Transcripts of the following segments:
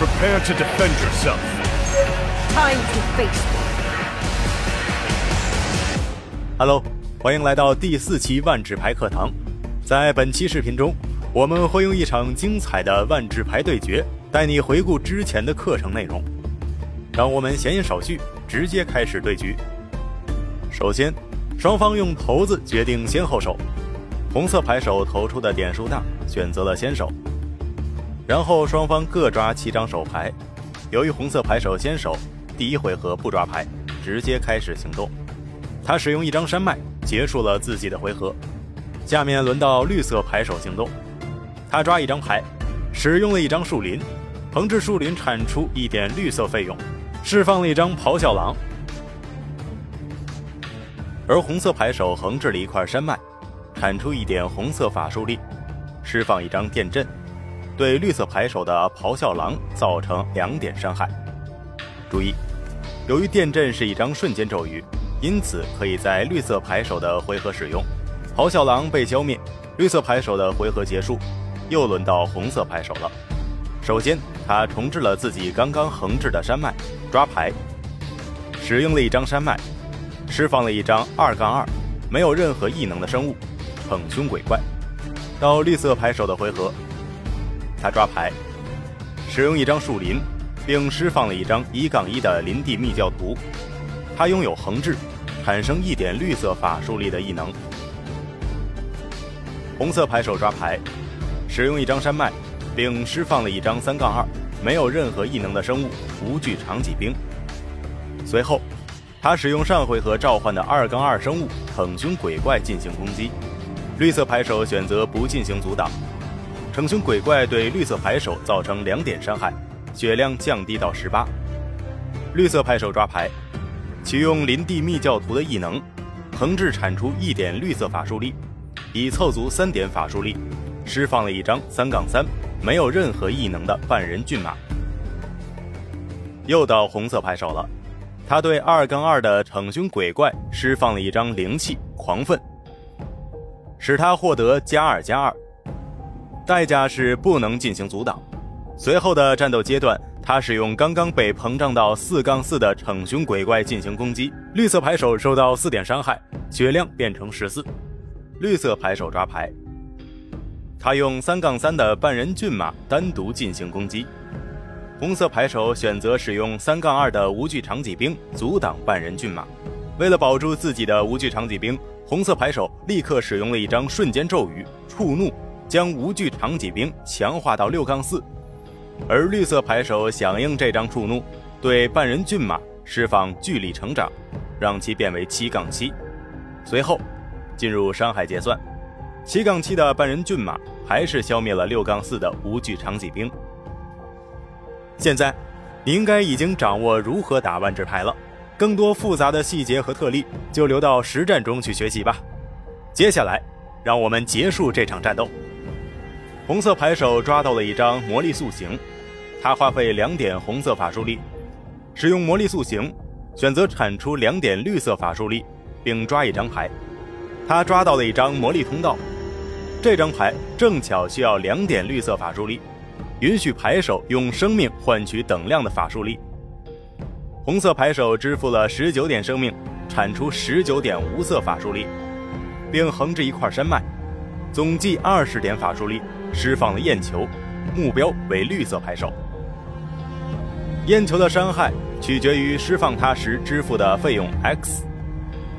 Prepare to defend yourself. Time to face. Hello，欢迎来到第四期万智牌课堂。在本期视频中，我们会用一场精彩的万智牌对决，带你回顾之前的课程内容。让我们闲言少叙，直接开始对局。首先，双方用骰子决定先后手。红色牌手投出的点数大，选择了先手。然后双方各抓七张手牌。由于红色牌手先手，第一回合不抓牌，直接开始行动。他使用一张山脉结束了自己的回合。下面轮到绿色牌手行动，他抓一张牌，使用了一张树林，横置树林产出一点绿色费用，释放了一张咆哮狼。而红色牌手横置了一块山脉。产出一点红色法术力，释放一张电阵，对绿色牌手的咆哮狼造成两点伤害。注意，由于电阵是一张瞬间咒语，因此可以在绿色牌手的回合使用。咆哮狼被消灭，绿色牌手的回合结束，又轮到红色牌手了。首先，他重置了自己刚刚横置的山脉，抓牌，使用了一张山脉，释放了一张二杠二，没有任何异能的生物。逞凶鬼怪，到绿色牌手的回合，他抓牌，使用一张树林，并释放了一张一杠一的林地密教徒。他拥有横置，产生一点绿色法术力的异能。红色牌手抓牌，使用一张山脉，并释放了一张三杠二，没有任何异能的生物无惧长戟兵。随后，他使用上回合召唤的二杠二生物逞凶鬼怪进行攻击。绿色牌手选择不进行阻挡，逞凶鬼怪对绿色牌手造成两点伤害，血量降低到十八。绿色牌手抓牌，启用林地密教徒的异能，横置产出一点绿色法术力，已凑足三点法术力，释放了一张三杠三，没有任何异能的半人骏马。又到红色牌手了，他对二杠二的逞凶鬼怪释放了一张灵气狂愤。使他获得加二加二，代价是不能进行阻挡。随后的战斗阶段，他使用刚刚被膨胀到四杠四的逞凶鬼怪进行攻击，绿色牌手受到四点伤害，血量变成十四。绿色牌手抓牌，他用三杠三的半人骏马单独进行攻击。红色牌手选择使用三杠二的无惧长戟兵阻挡半人骏马，为了保住自己的无惧长戟兵。红色牌手立刻使用了一张瞬间咒语“触怒”，将无惧长戟兵强化到六杠四。而绿色牌手响应这张触怒，对半人骏马释放巨力成长，让其变为七杠七。随后进入伤害结算，七杠七的半人骏马还是消灭了六杠四的无惧长戟兵。现在，你应该已经掌握如何打万智牌了。更多复杂的细节和特例，就留到实战中去学习吧。接下来，让我们结束这场战斗。红色牌手抓到了一张魔力塑形，他花费两点红色法术力，使用魔力塑形，选择产出两点绿色法术力，并抓一张牌。他抓到了一张魔力通道，这张牌正巧需要两点绿色法术力，允许牌手用生命换取等量的法术力。红色牌手支付了十九点生命，产出十九点无色法术力，并横置一块山脉，总计二十点法术力，释放了焰球，目标为绿色牌手。焰球的伤害取决于释放它时支付的费用 x，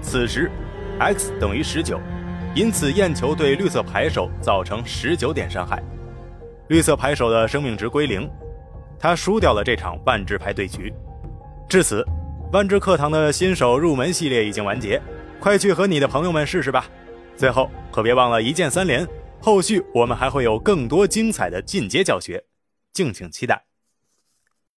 此时 x 等于十九，因此焰球对绿色牌手造成十九点伤害，绿色牌手的生命值归零，他输掉了这场半智牌对局。至此，万智课堂的新手入门系列已经完结，快去和你的朋友们试试吧！最后可别忘了一键三连，后续我们还会有更多精彩的进阶教学，敬请期待。